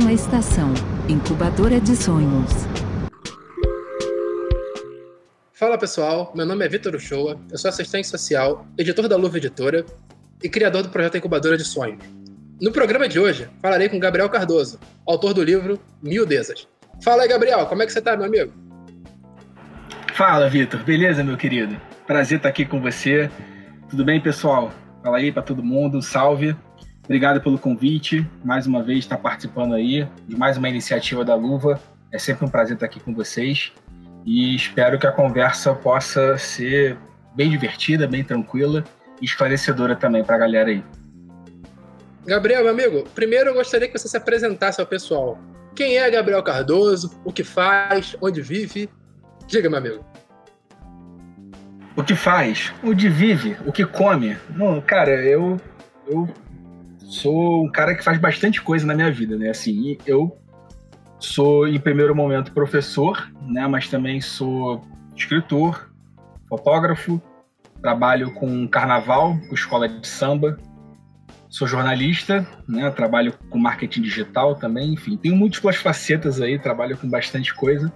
Próxima estação: Incubadora de Sonhos. Fala pessoal, meu nome é Vitor Uchoa, eu sou assistente social, editor da Luva Editora e criador do projeto Incubadora de Sonhos. No programa de hoje, falarei com Gabriel Cardoso, autor do livro Miudezas. Fala aí, Gabriel, como é que você tá, meu amigo? Fala, Vitor, beleza, meu querido? Prazer estar aqui com você. Tudo bem, pessoal? Fala aí para todo mundo, salve. Obrigado pelo convite, mais uma vez estar participando aí de mais uma iniciativa da Luva. É sempre um prazer estar aqui com vocês e espero que a conversa possa ser bem divertida, bem tranquila e esclarecedora também para a galera aí. Gabriel, meu amigo, primeiro eu gostaria que você se apresentasse ao pessoal. Quem é Gabriel Cardoso? O que faz? Onde vive? Diga, meu amigo. O que faz? Onde vive? O que come? Não, cara, eu, eu sou um cara que faz bastante coisa na minha vida, né? Assim, eu sou, em primeiro momento, professor, né? Mas também sou escritor, fotógrafo, trabalho com carnaval, com escola de samba, sou jornalista, né? Trabalho com marketing digital também, enfim, tenho múltiplas facetas aí, trabalho com bastante coisa,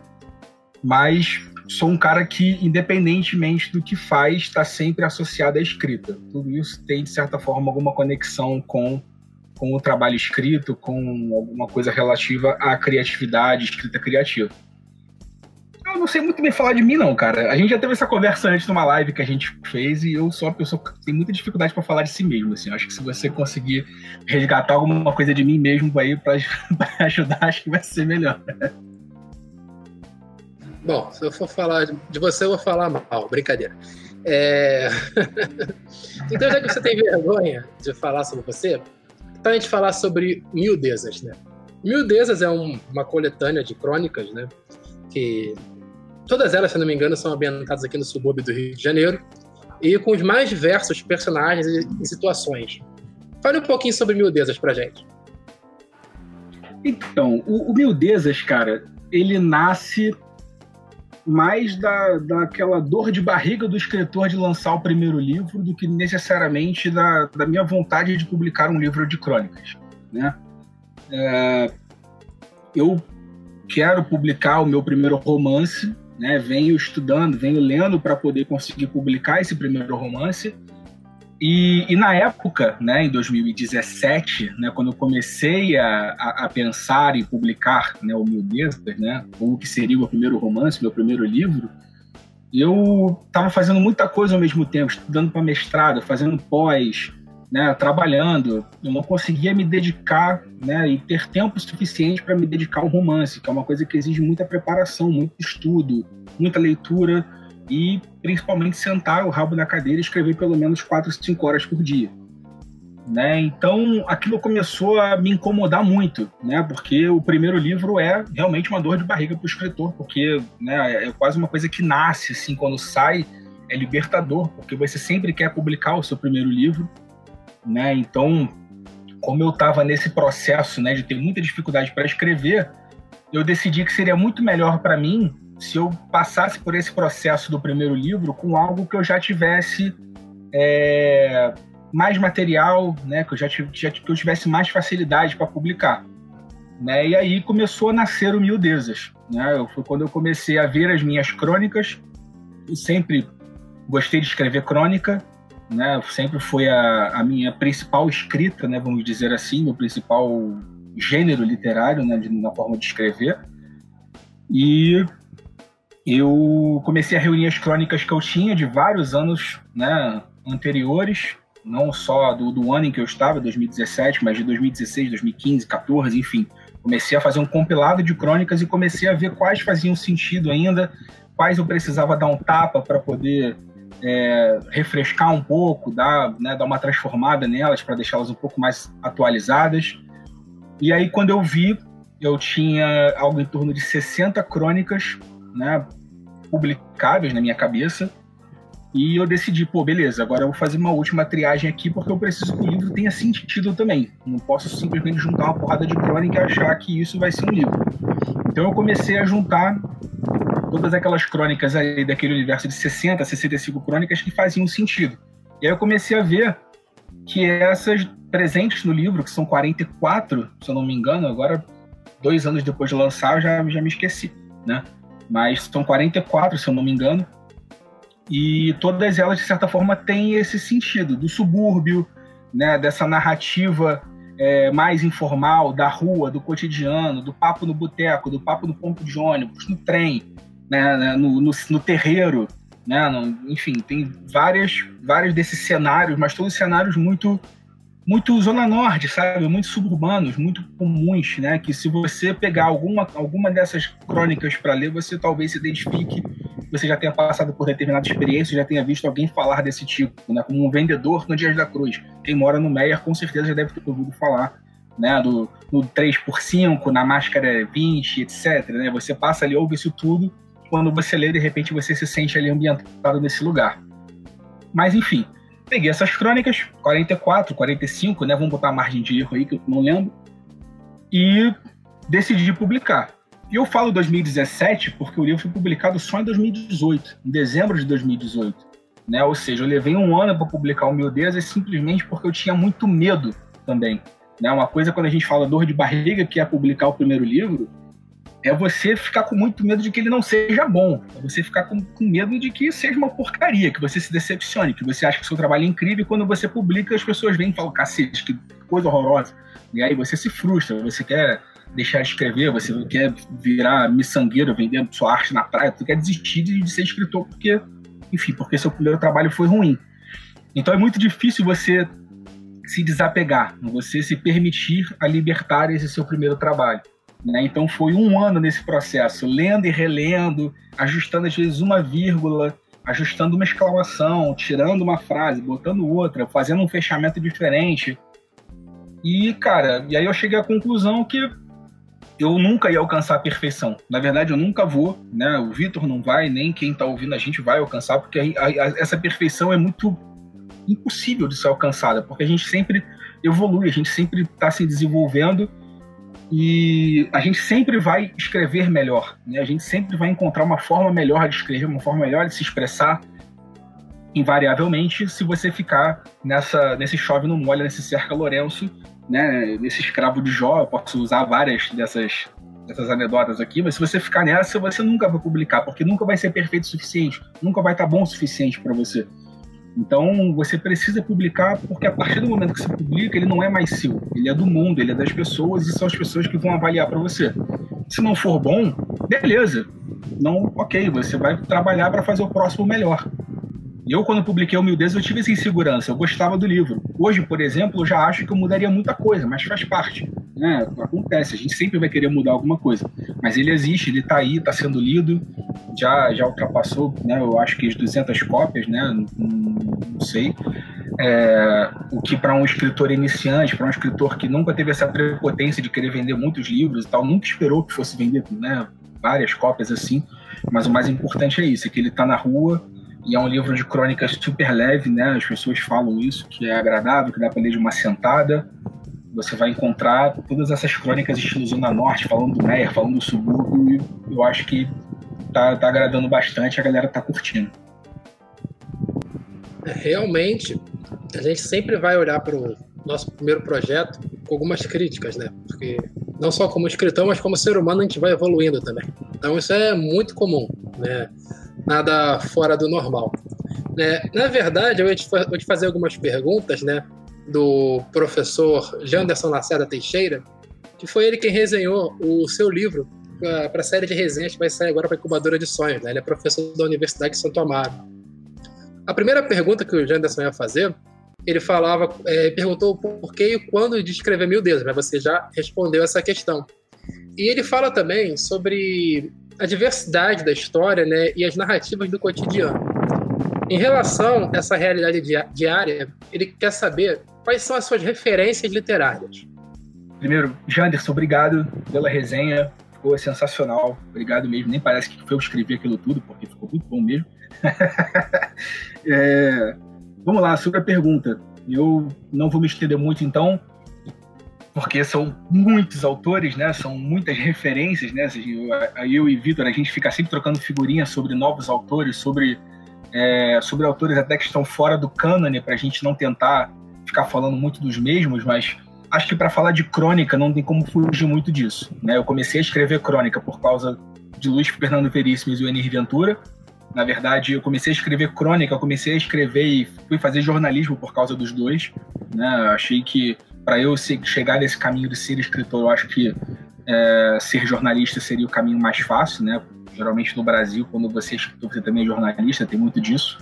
mas sou um cara que, independentemente do que faz, está sempre associado à escrita. Tudo isso tem, de certa forma, alguma conexão com, com o trabalho escrito, com alguma coisa relativa à criatividade, escrita criativa. Eu não sei muito bem falar de mim, não, cara. A gente já teve essa conversa antes numa live que a gente fez e eu sou uma pessoa que tem muita dificuldade para falar de si mesmo. Assim. acho que se você conseguir resgatar alguma coisa de mim mesmo aí para ajudar, acho que vai ser melhor. Bom, se eu for falar de você, eu vou falar mal, brincadeira. É... então, já que você tem vergonha de falar sobre você, então a gente falar sobre Miudezas, né? Miudezas é um, uma coletânea de crônicas, né? Que todas elas, se não me engano, são ambientadas aqui no subúrbio do Rio de Janeiro e com os mais diversos personagens e situações. Fale um pouquinho sobre Miudezas pra gente. Então, o, o Miudezas, cara, ele nasce mais da, daquela dor de barriga do escritor de lançar o primeiro livro do que necessariamente da, da minha vontade de publicar um livro de crônicas. Né? É, eu quero publicar o meu primeiro romance, né? venho estudando, venho lendo para poder conseguir publicar esse primeiro romance e, e, na época, né, em 2017, né, quando eu comecei a, a, pensar em publicar né, o Mildezas, né, o que seria o meu primeiro romance, meu primeiro livro, eu estava fazendo muita coisa ao mesmo tempo, estudando para mestrado, fazendo pós, né, trabalhando. Eu não conseguia me dedicar né, e ter tempo suficiente para me dedicar ao romance, que é uma coisa que exige muita preparação, muito estudo, muita leitura e principalmente sentar o rabo na cadeira e escrever pelo menos 4, 5 horas por dia. Né? Então aquilo começou a me incomodar muito, né? Porque o primeiro livro é realmente uma dor de barriga para o escritor, porque né, é quase uma coisa que nasce assim quando sai, é libertador, porque você sempre quer publicar o seu primeiro livro, né? Então, como eu estava nesse processo, né, de ter muita dificuldade para escrever, eu decidi que seria muito melhor para mim se eu passasse por esse processo do primeiro livro com algo que eu já tivesse é, mais material, né, que eu já, que eu tivesse mais facilidade para publicar. Né? E aí começou a nascer o Miudezas. Né? Foi quando eu comecei a ver as minhas crônicas. Eu sempre gostei de escrever crônica, né? Sempre foi a, a minha principal escrita, né? Vamos dizer assim, meu principal gênero literário, né? De, na forma de escrever. E eu comecei a reunir as crônicas que eu tinha de vários anos né, anteriores, não só do, do ano em que eu estava, 2017, mas de 2016, 2015, 14, enfim. Comecei a fazer um compilado de crônicas e comecei a ver quais faziam sentido ainda, quais eu precisava dar um tapa para poder é, refrescar um pouco, dar, né, dar uma transformada nelas para deixá-las um pouco mais atualizadas. E aí, quando eu vi, eu tinha algo em torno de 60 crônicas né, publicáveis na minha cabeça. E eu decidi, pô, beleza, agora eu vou fazer uma última triagem aqui porque eu preciso que o livro tenha sentido também. Não posso simplesmente juntar uma porrada de crônica e achar que isso vai ser um livro. Então eu comecei a juntar todas aquelas crônicas aí daquele universo de 60, 65 crônicas que faziam sentido. E aí eu comecei a ver que essas presentes no livro, que são 44, se eu não me engano, agora dois anos depois de lançar, eu já, já me esqueci, né? Mas são 44, se eu não me engano, e todas elas, de certa forma, têm esse sentido do subúrbio, né, dessa narrativa é, mais informal, da rua, do cotidiano, do papo no boteco, do papo no ponto de ônibus, no trem, né, né no, no, no terreiro, né, no, enfim, tem várias, vários desses cenários, mas todos cenários muito muito zona norte, sabe? Muito suburbanos, muito comuns, né? Que se você pegar alguma, alguma dessas crônicas para ler, você talvez se identifique, você já tenha passado por determinada experiência, já tenha visto alguém falar desse tipo, né? Como um vendedor no Dias da Cruz. Quem mora no Meyer com certeza já deve ter ouvido falar, né? Do, no 3 por 5 na máscara 20, etc. Né? Você passa ali, ouve isso tudo, quando você lê, de repente você se sente ali ambientado nesse lugar. Mas enfim, Peguei essas crônicas, 44, 45, né? Vamos botar a margem de erro aí, que eu não lembro. E decidi publicar. E eu falo 2017 porque o livro foi publicado só em 2018, em dezembro de 2018. Né? Ou seja, eu levei um ano para publicar o Meu Deus, é simplesmente porque eu tinha muito medo também. Né? Uma coisa quando a gente fala dor de barriga, que é publicar o primeiro livro, é você ficar com muito medo de que ele não seja bom. É você ficar com, com, medo de que seja uma porcaria, que você se decepcione, que você acha que seu trabalho é incrível e quando você publica as pessoas vêm e falam, cacete, que coisa horrorosa. E aí você se frustra, você quer deixar de escrever, você quer virar miçangueiro, vender sua arte na praia, você quer desistir de, de ser escritor porque, enfim, porque seu primeiro trabalho foi ruim. Então é muito difícil você se desapegar, você se permitir a libertar esse seu primeiro trabalho. Né? Então foi um ano nesse processo, lendo e relendo, ajustando às vezes uma vírgula, ajustando uma exclamação, tirando uma frase, botando outra, fazendo um fechamento diferente. E, cara, e aí eu cheguei à conclusão que eu nunca ia alcançar a perfeição. Na verdade, eu nunca vou, né? O Vitor não vai, nem quem está ouvindo a gente vai alcançar, porque a, a, essa perfeição é muito impossível de ser alcançada, porque a gente sempre evolui, a gente sempre está se desenvolvendo e a gente sempre vai escrever melhor, né? a gente sempre vai encontrar uma forma melhor de escrever, uma forma melhor de se expressar, invariavelmente, se você ficar nessa, nesse chove no molha, nesse cerca Lourenço, né? nesse escravo de Jó, eu posso usar várias dessas, dessas anedotas aqui, mas se você ficar nessa, você nunca vai publicar, porque nunca vai ser perfeito o suficiente, nunca vai estar bom o suficiente para você. Então você precisa publicar porque a partir do momento que você publica, ele não é mais seu, ele é do mundo, ele é das pessoas e são as pessoas que vão avaliar para você. Se não for bom, beleza. Não, ok, você vai trabalhar para fazer o próximo melhor. E eu, quando publiquei Humildez, eu tive essa insegurança, eu gostava do livro. Hoje, por exemplo, eu já acho que eu mudaria muita coisa, mas faz parte. Né? Acontece, a gente sempre vai querer mudar alguma coisa. Mas ele existe, ele está aí, está sendo lido, já, já ultrapassou, né, eu acho que as 200 cópias, né, não sei. É, o que para um escritor iniciante, para um escritor que nunca teve essa prepotência de querer vender muitos livros e tal, nunca esperou que fosse vender né, várias cópias assim, mas o mais importante é isso, é que ele está na rua, e é um livro de crônicas super leve, né? As pessoas falam isso, que é agradável, que dá para ler de uma sentada. Você vai encontrar todas essas crônicas estilo Zona Norte, falando do Meyer, falando do subúrbio, e eu acho que tá, tá agradando bastante, a galera tá curtindo. Realmente, a gente sempre vai olhar para o nosso primeiro projeto com algumas críticas, né? Porque não só como escritor, mas como ser humano a gente vai evoluindo também. Então isso é muito comum, né? nada fora do normal. Né? Na verdade, eu vou te fazer algumas perguntas né, do professor Janderson Lacerda Teixeira, que foi ele quem resenhou o seu livro para a série de resenhas que vai sair agora para a Incubadora de Sonhos. Né? Ele é professor da Universidade de Santo Amaro. A primeira pergunta que o Janderson ia fazer, ele falava, é, perguntou por que e quando de escrever Mil Deus, mas você já respondeu essa questão. E ele fala também sobre a diversidade da história né, e as narrativas do cotidiano. Em relação a essa realidade diária, ele quer saber quais são as suas referências literárias. Primeiro, Janderson, obrigado pela resenha, ficou sensacional, obrigado mesmo. Nem parece que foi eu escrever aquilo tudo, porque ficou muito bom mesmo. é, vamos lá, sobre a pergunta. Eu não vou me estender muito, então, porque são muitos autores, né? São muitas referências, né? Eu, eu e Vitor, a gente fica sempre trocando figurinhas sobre novos autores, sobre, é, sobre autores até que estão fora do cânone, para a gente não tentar ficar falando muito dos mesmos, mas acho que para falar de crônica não tem como fugir muito disso. Né? Eu comecei a escrever crônica por causa de Luiz Fernando Veríssimo e o Enir Ventura. Na verdade, eu comecei a escrever crônica, comecei a escrever e fui fazer jornalismo por causa dos dois. Né? Eu achei que para eu chegar nesse caminho de ser escritor, eu acho que é, ser jornalista seria o caminho mais fácil, né? Geralmente no Brasil, quando você é escritor, você também é jornalista, tem muito disso.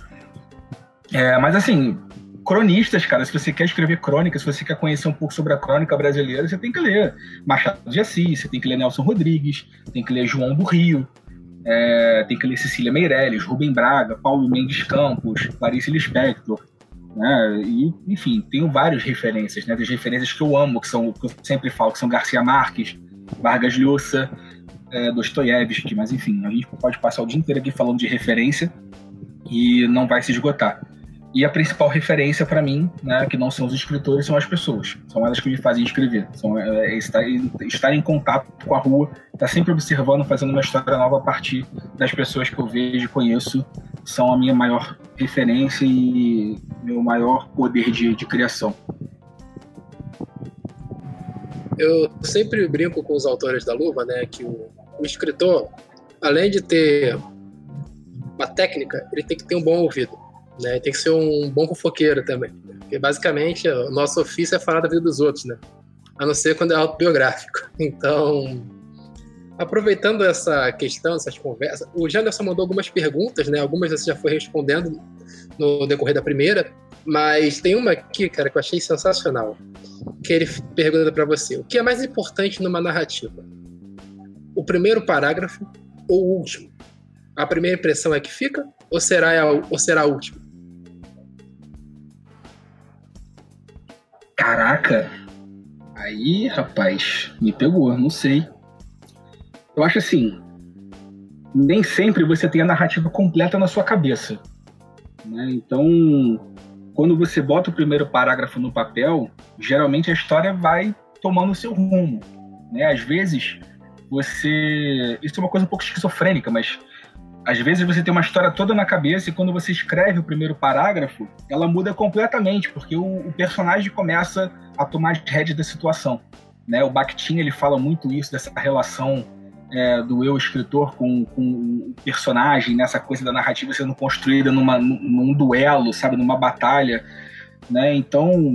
É, mas assim, cronistas, cara, se você quer escrever crônica, se você quer conhecer um pouco sobre a crônica brasileira, você tem que ler Machado de Assis, você tem que ler Nelson Rodrigues, tem que ler João do Rio, é, tem que ler Cecília Meirelles, Rubem Braga, Paulo Mendes Campos, Clarice Lispector, né? E, enfim, tenho várias referências, né? Das referências que eu amo, que são, que eu sempre falo, que são Garcia Marques, Vargas Llosa, é, Dostoiévski, mas enfim, a gente pode passar o dia inteiro aqui falando de referência e não vai se esgotar. E a principal referência para mim, né, que não são os escritores, são as pessoas. São elas que me fazem escrever. São, é, é estar, estar em contato com a rua, estar tá sempre observando, fazendo uma história nova a partir das pessoas que eu vejo e conheço. São a minha maior referência e meu maior poder de, de criação. Eu sempre brinco com os autores da Luva, né, que o, o escritor, além de ter uma técnica, ele tem que ter um bom ouvido. Né? Tem que ser um bom fofoqueiro também. Porque basicamente o nosso ofício é falar da vida dos outros, né? A não ser quando é autobiográfico. Então, aproveitando essa questão, essas conversas, o Janderson mandou algumas perguntas, né? Algumas você já foi respondendo no decorrer da primeira, mas tem uma aqui, cara, que eu achei sensacional. Que ele pergunta para você: o que é mais importante numa narrativa? O primeiro parágrafo ou o último? A primeira impressão é que fica ou será ou será a última? Caraca! Aí, rapaz, me pegou, não sei. Eu acho assim, nem sempre você tem a narrativa completa na sua cabeça. Né? Então, quando você bota o primeiro parágrafo no papel, geralmente a história vai tomando o seu rumo. Né? Às vezes, você. Isso é uma coisa um pouco esquizofrênica, mas às vezes você tem uma história toda na cabeça e quando você escreve o primeiro parágrafo, ela muda completamente, porque o, o personagem começa a tomar rédea da situação. Né? O Bakhtin ele fala muito isso, dessa relação é, do eu escritor com, com o personagem, nessa coisa da narrativa sendo construída numa, num duelo, sabe, numa batalha. Né? Então,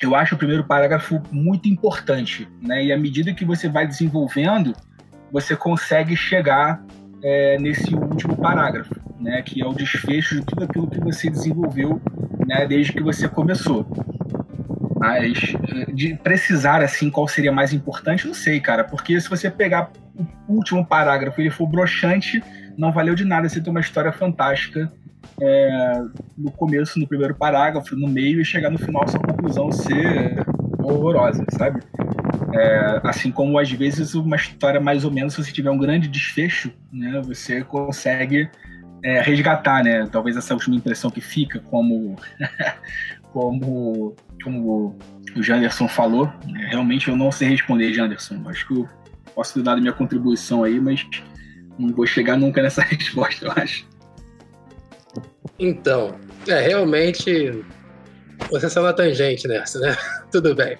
eu acho o primeiro parágrafo muito importante. Né? E à medida que você vai desenvolvendo, você consegue chegar é, nesse último parágrafo, né, que é o desfecho de tudo aquilo que você desenvolveu né, desde que você começou. Mas de precisar assim qual seria mais importante, não sei, cara, porque se você pegar o último parágrafo e ele for broxante, não valeu de nada você ter uma história fantástica é, no começo, no primeiro parágrafo, no meio e chegar no final sua conclusão ser horrorosa, sabe? É, assim como às vezes uma história mais ou menos, se você tiver um grande desfecho, né, você consegue é, resgatar, né? Talvez essa última impressão que fica, como como como o Janderson falou, né, realmente eu não sei responder, Janderson. Acho que eu posso ter dado minha contribuição aí, mas não vou chegar nunca nessa resposta, eu acho. Então, é realmente você saiu na tangente nessa, né? Tudo bem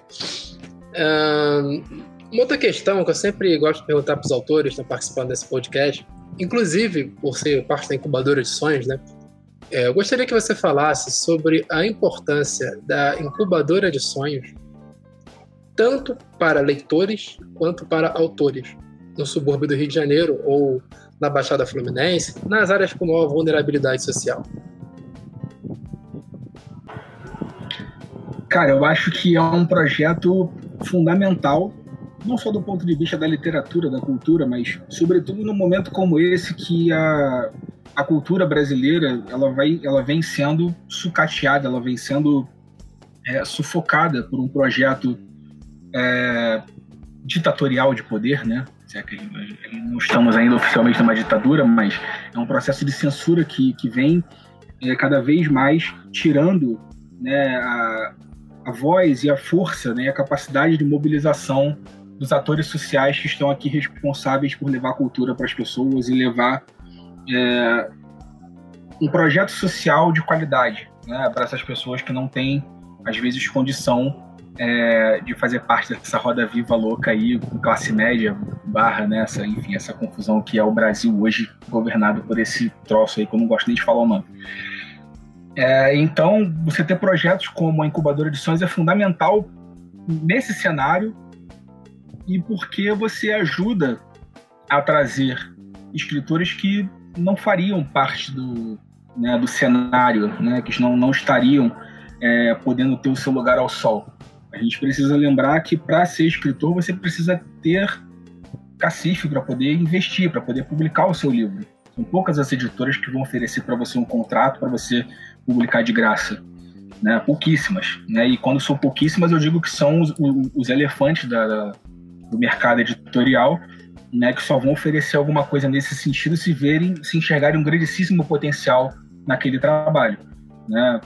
uma outra questão que eu sempre gosto de perguntar para os autores que estão participando desse podcast, inclusive por ser parte da incubadora de sonhos, né? É, eu gostaria que você falasse sobre a importância da incubadora de sonhos, tanto para leitores quanto para autores, no subúrbio do Rio de Janeiro ou na Baixada Fluminense, nas áreas com maior vulnerabilidade social. Cara, eu acho que é um projeto fundamental, não só do ponto de vista da literatura, da cultura, mas sobretudo num momento como esse que a, a cultura brasileira ela vai, ela vem sendo sucateada, ela vem sendo é, sufocada por um projeto é, ditatorial de poder, né? É não estamos ainda oficialmente numa ditadura, mas é um processo de censura que, que vem é, cada vez mais tirando né, a, a voz e a força né, a capacidade de mobilização dos atores sociais que estão aqui responsáveis por levar cultura para as pessoas e levar é, um projeto social de qualidade né, para essas pessoas que não têm, às vezes, condição é, de fazer parte dessa roda viva louca aí, classe média, barra, né, essa, enfim, essa confusão que é o Brasil hoje, governado por esse troço aí, que eu não gosto nem de falar o nome. É, então, você ter projetos como a Incubadora de Sonhos é fundamental nesse cenário e porque você ajuda a trazer escritores que não fariam parte do, né, do cenário, né, que não, não estariam é, podendo ter o seu lugar ao sol. A gente precisa lembrar que para ser escritor você precisa ter cacife para poder investir, para poder publicar o seu livro. São poucas as editoras que vão oferecer para você um contrato para você publicar de graça. Né? Pouquíssimas. Né? E quando são pouquíssimas, eu digo que são os, os elefantes da, da, do mercado editorial né, que só vão oferecer alguma coisa nesse sentido se verem, se enxergarem um grandíssimo potencial naquele trabalho. Né?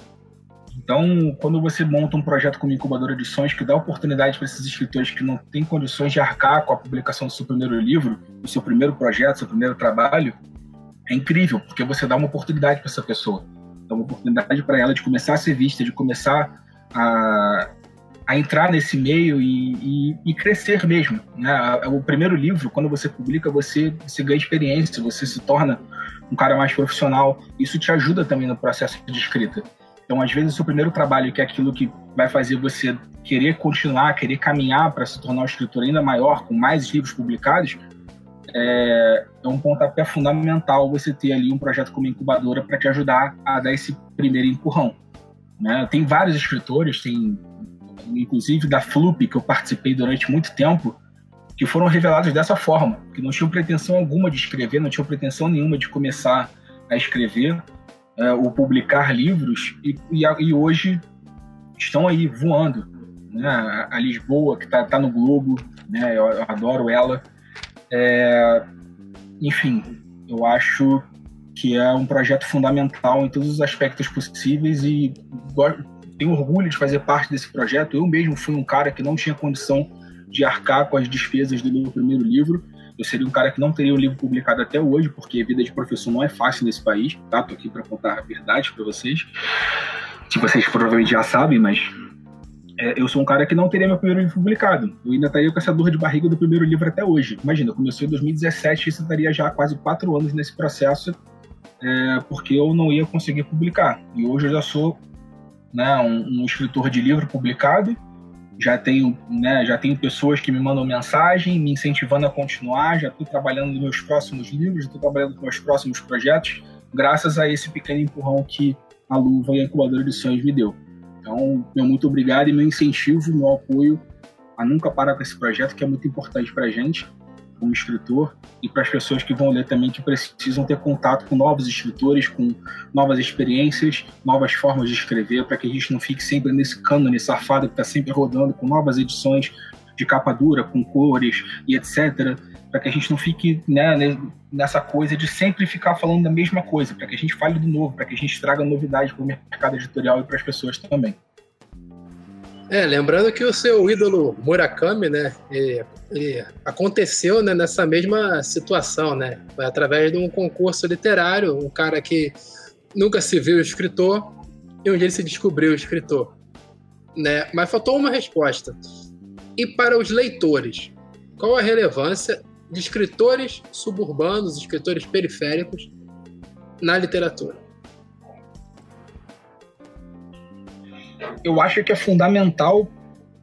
Então, quando você monta um projeto como incubadora de sonhos que dá oportunidade para esses escritores que não têm condições de arcar com a publicação do seu primeiro livro, do seu primeiro projeto, seu primeiro trabalho, é incrível, porque você dá uma oportunidade para essa pessoa. Dá uma oportunidade para ela de começar a ser vista, de começar a, a entrar nesse meio e, e, e crescer mesmo. Né? O primeiro livro, quando você publica, você, você ganha experiência, você se torna um cara mais profissional. Isso te ajuda também no processo de escrita. Então, às vezes, o seu primeiro trabalho, que é aquilo que vai fazer você querer continuar, querer caminhar para se tornar um escritor ainda maior, com mais livros publicados, é, é um pontapé fundamental você ter ali um projeto como incubadora para te ajudar a dar esse primeiro empurrão. Né? Tem vários escritores, tem inclusive da Flup, que eu participei durante muito tempo, que foram revelados dessa forma, que não tinham pretensão alguma de escrever, não tinham pretensão nenhuma de começar a escrever, é, ou publicar livros e, e, e, hoje estão aí voando. Né? A Lisboa, que está tá no Globo, né? eu, eu adoro ela. É, enfim, eu acho que é um projeto fundamental em todos os aspectos possíveis e tenho orgulho de fazer parte desse projeto. Eu mesmo fui um cara que não tinha condição de arcar com as despesas do meu primeiro livro eu seria um cara que não teria o livro publicado até hoje, porque a vida de professor não é fácil nesse país, tá? Tô aqui para contar a verdade para vocês. Que vocês provavelmente já sabem, mas é, eu sou um cara que não teria meu primeiro livro publicado. Eu ainda estaria com essa dor de barriga do primeiro livro até hoje. Imagina, começou em 2017 e isso estaria já há quase quatro anos nesse processo, é, porque eu não ia conseguir publicar. E hoje eu já sou né, um, um escritor de livro publicado, já tenho, né, já tenho pessoas que me mandam mensagem, me incentivando a continuar, já estou trabalhando nos meus próximos livros, estou trabalhando nos meus próximos projetos, graças a esse pequeno empurrão que a Luva e a Incubadora de Sonhos me deu. Então, meu muito obrigado e meu incentivo, meu apoio a nunca parar com esse projeto, que é muito importante para a gente como escritor e para as pessoas que vão ler também que precisam ter contato com novos escritores, com novas experiências, novas formas de escrever, para que a gente não fique sempre nesse cânone safado que está sempre rodando com novas edições de capa dura, com cores e etc. Para que a gente não fique né, nessa coisa de sempre ficar falando da mesma coisa, para que a gente fale do novo, para que a gente traga novidade para o mercado editorial e para as pessoas também. É, lembrando que o seu ídolo Murakami, né, ele, ele aconteceu né, nessa mesma situação, né? Foi através de um concurso literário, um cara que nunca se viu escritor e um dia ele se descobriu escritor, né? Mas faltou uma resposta. E para os leitores, qual a relevância de escritores suburbanos, escritores periféricos na literatura? eu acho que é fundamental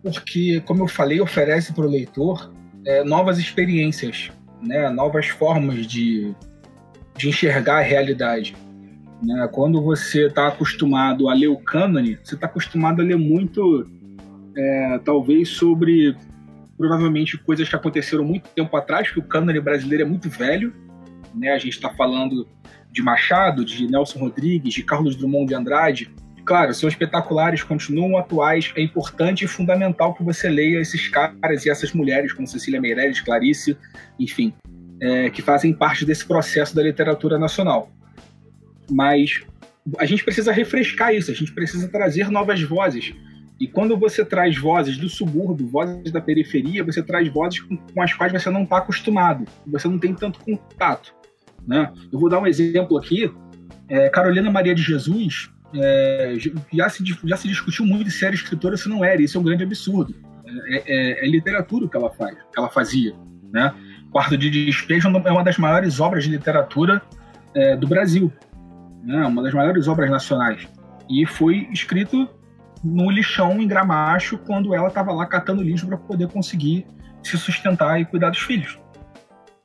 porque, como eu falei, oferece para o leitor é, novas experiências, né, novas formas de, de enxergar a realidade. Né? Quando você está acostumado a ler o cânone, você está acostumado a ler muito, é, talvez, sobre provavelmente coisas que aconteceram muito tempo atrás, porque o cânone brasileiro é muito velho. Né? A gente está falando de Machado, de Nelson Rodrigues, de Carlos Drummond de Andrade, Claro, são espetaculares, continuam atuais. É importante e fundamental que você leia esses caras e essas mulheres, como Cecília Meirelles, Clarice, enfim, é, que fazem parte desse processo da literatura nacional. Mas a gente precisa refrescar isso, a gente precisa trazer novas vozes. E quando você traz vozes do subúrbio, vozes da periferia, você traz vozes com, com as quais você não está acostumado, você não tem tanto contato. Né? Eu vou dar um exemplo aqui. É, Carolina Maria de Jesus, é, já, se, já se discutiu muito se era escritora ou se não era, isso é um grande absurdo. É, é, é literatura o que ela faz, que ela fazia. Né? Quarto de Despejo é uma das maiores obras de literatura é, do Brasil, né? uma das maiores obras nacionais. E foi escrito no lixão em Gramacho quando ela estava lá catando lixo para poder conseguir se sustentar e cuidar dos filhos.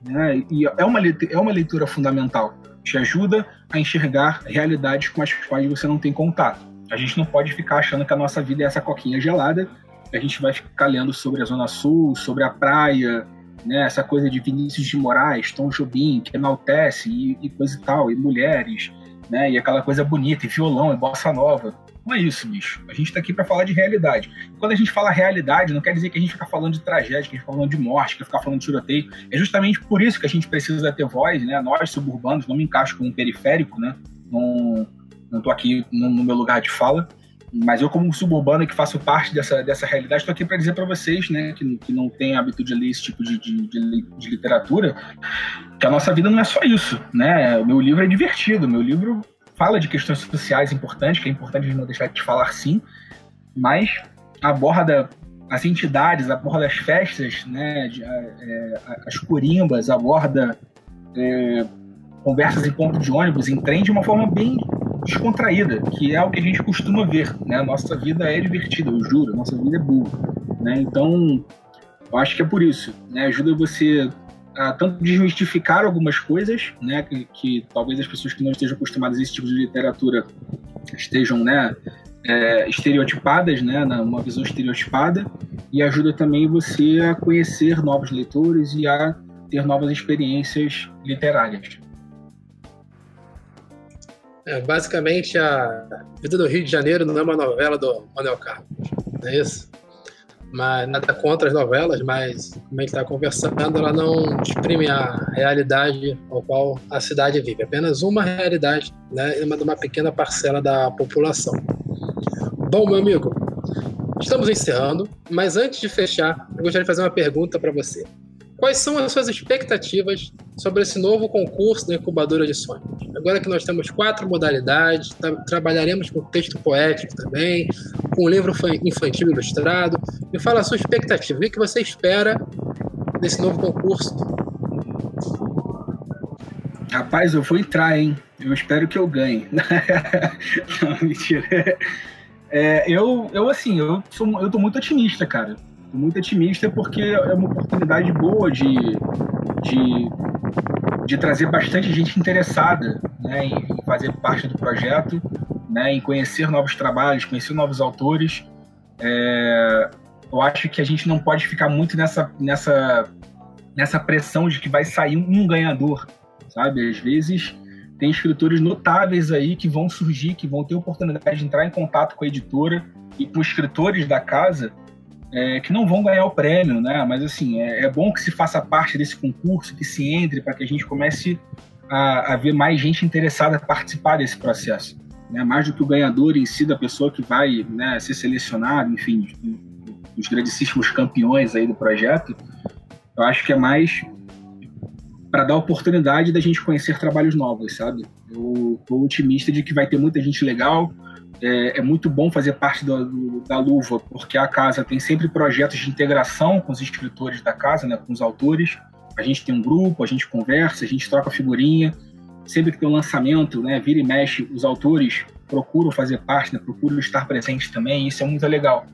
Né? E é uma, é uma leitura fundamental. Te ajuda a enxergar realidades com as quais você não tem contato. A gente não pode ficar achando que a nossa vida é essa coquinha gelada, a gente vai ficar lendo sobre a Zona Sul, sobre a praia, né? essa coisa de Vinícius de Moraes, Tom Jobim, que enaltece e, e coisa e tal, e mulheres, né? e aquela coisa bonita, e violão, e bossa nova. Não é isso, bicho. A gente está aqui para falar de realidade. Quando a gente fala realidade, não quer dizer que a gente fica falando de tragédia, que a gente fica falando de morte, que fica falando de tiroteio. É justamente por isso que a gente precisa ter voz, né? Nós, suburbanos, não me encaixo como um periférico, né? Não, não tô aqui no, no meu lugar de fala. Mas eu, como suburbano que faço parte dessa, dessa realidade, estou aqui para dizer para vocês, né, que, que não tem hábito de ler esse tipo de, de, de, de, literatura, que a nossa vida não é só isso, né? O meu livro é divertido, meu livro fala de questões sociais importantes, que é importante a gente não deixar de falar sim, mas aborda as entidades, aborda as festas, né, de, é, as corimbas, aborda é, conversas em ponto de ônibus, em trem de uma forma bem descontraída, que é o que a gente costuma ver, né? Nossa vida é divertida, eu juro, nossa vida é boa, né? Então, eu acho que é por isso, né? Ajuda você a tanto desmistificar algumas coisas, né, que, que, talvez as pessoas que não estejam acostumadas a esse tipo de literatura estejam, né, é, estereotipadas, né, numa visão estereotipada, e ajuda também você a conhecer novos leitores e a ter novas experiências literárias. É, basicamente, a Vida do Rio de Janeiro não é uma novela do Manuel Carlos, não é isso? Mas nada contra as novelas, mas como a gente está conversando, ela não exprime a realidade ao qual a cidade vive, apenas uma realidade, né, uma uma pequena parcela da população. Bom, meu amigo, estamos encerrando, mas antes de fechar, eu gostaria de fazer uma pergunta para você. Quais são as suas expectativas sobre esse novo concurso da incubadora de sonhos? Agora que nós temos quatro modalidades, tra trabalharemos com texto poético também, com livro infantil ilustrado. Me fala a sua expectativa, o que você espera desse novo concurso? Rapaz, eu vou entrar, hein? Eu espero que eu ganhe. Não, mentira. É, eu, eu, assim, eu, sou, eu tô muito otimista, cara muito otimista porque é uma oportunidade boa de, de, de trazer bastante gente interessada né, em fazer parte do projeto, né, em conhecer novos trabalhos, conhecer novos autores. É, eu acho que a gente não pode ficar muito nessa, nessa, nessa pressão de que vai sair um ganhador, sabe? Às vezes tem escritores notáveis aí que vão surgir, que vão ter oportunidade de entrar em contato com a editora e com os escritores da casa é, que não vão ganhar o prêmio, né? Mas assim, é, é, bom que se faça parte desse concurso, que se entre para que a gente comece a, a, ver mais gente interessada a participar desse processo. Né? Mais do que o ganhador em si, da pessoa que vai né, ser selecionado, enfim, os grandíssimos campeões aí do projeto, eu acho que é mais para dar oportunidade da gente conhecer trabalhos novos, sabe? Eu tô otimista de que vai ter muita gente legal, é, é, muito bom fazer parte do, do, da Luva, porque a casa tem sempre projetos de integração com os escritores da casa, né, com os autores. A gente tem um grupo, a gente conversa, a gente troca figurinha. Sempre que tem um lançamento, né, vira e mexe, os autores procuram fazer parte, né, procuram estar presentes também, e isso é muito legal.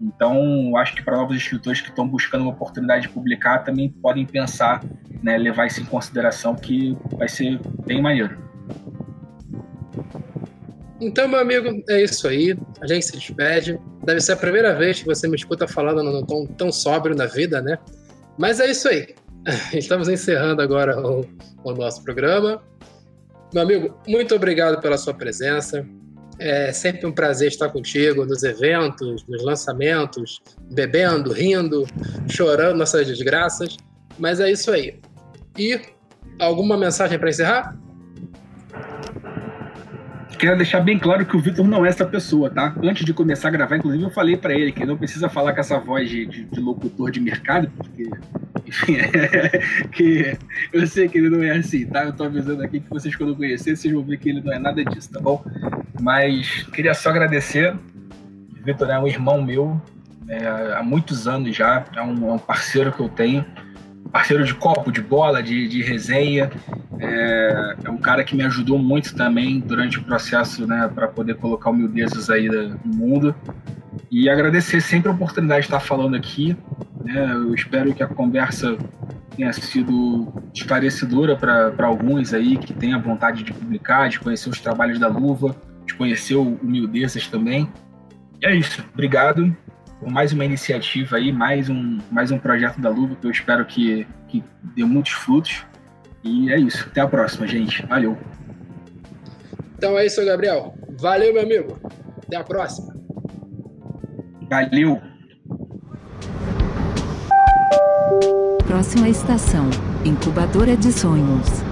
Então, acho que para novos escritores que estão buscando uma oportunidade de publicar, também podem pensar, né, levar isso em consideração, que vai ser bem maneiro. Então, meu amigo, é isso aí. A gente se despede. Deve ser a primeira vez que você me escuta falando num tom tão sóbrio na vida, né? Mas é isso aí. Estamos encerrando agora o, o nosso programa. Meu amigo, muito obrigado pela sua presença. É sempre um prazer estar contigo nos eventos, nos lançamentos, bebendo, rindo, chorando nossas desgraças. Mas é isso aí. E alguma mensagem para encerrar? Quero deixar bem claro que o Vitor não é essa pessoa, tá? Antes de começar a gravar, inclusive, eu falei para ele que não precisa falar com essa voz de, de, de locutor de mercado, porque, enfim, é, que eu sei que ele não é assim, tá? Eu tô avisando aqui que vocês, quando conhecerem, vocês vão ver que ele não é nada disso, tá bom? Mas queria só agradecer. Vitor é um irmão meu é, há muitos anos já, é um, é um, parceiro que eu tenho. Parceiro de copo, de bola, de, de resenha. É, é, um cara que me ajudou muito também durante o processo né, para poder colocar o aí no mundo. E agradecer sempre a oportunidade de estar falando aqui. Né? Eu espero que a conversa tenha sido esclarecedora para alguns aí que têm a vontade de publicar, de conhecer os trabalhos da Luva, de conhecer o Humildezas também. E é isso. Obrigado por mais uma iniciativa aí, mais um, mais um projeto da Luva que eu espero que, que dê muitos frutos. E é isso. Até a próxima, gente. Valeu. Então é isso, Gabriel. Valeu, meu amigo. Até a próxima. Valeu. Próxima estação: Incubadora de Sonhos.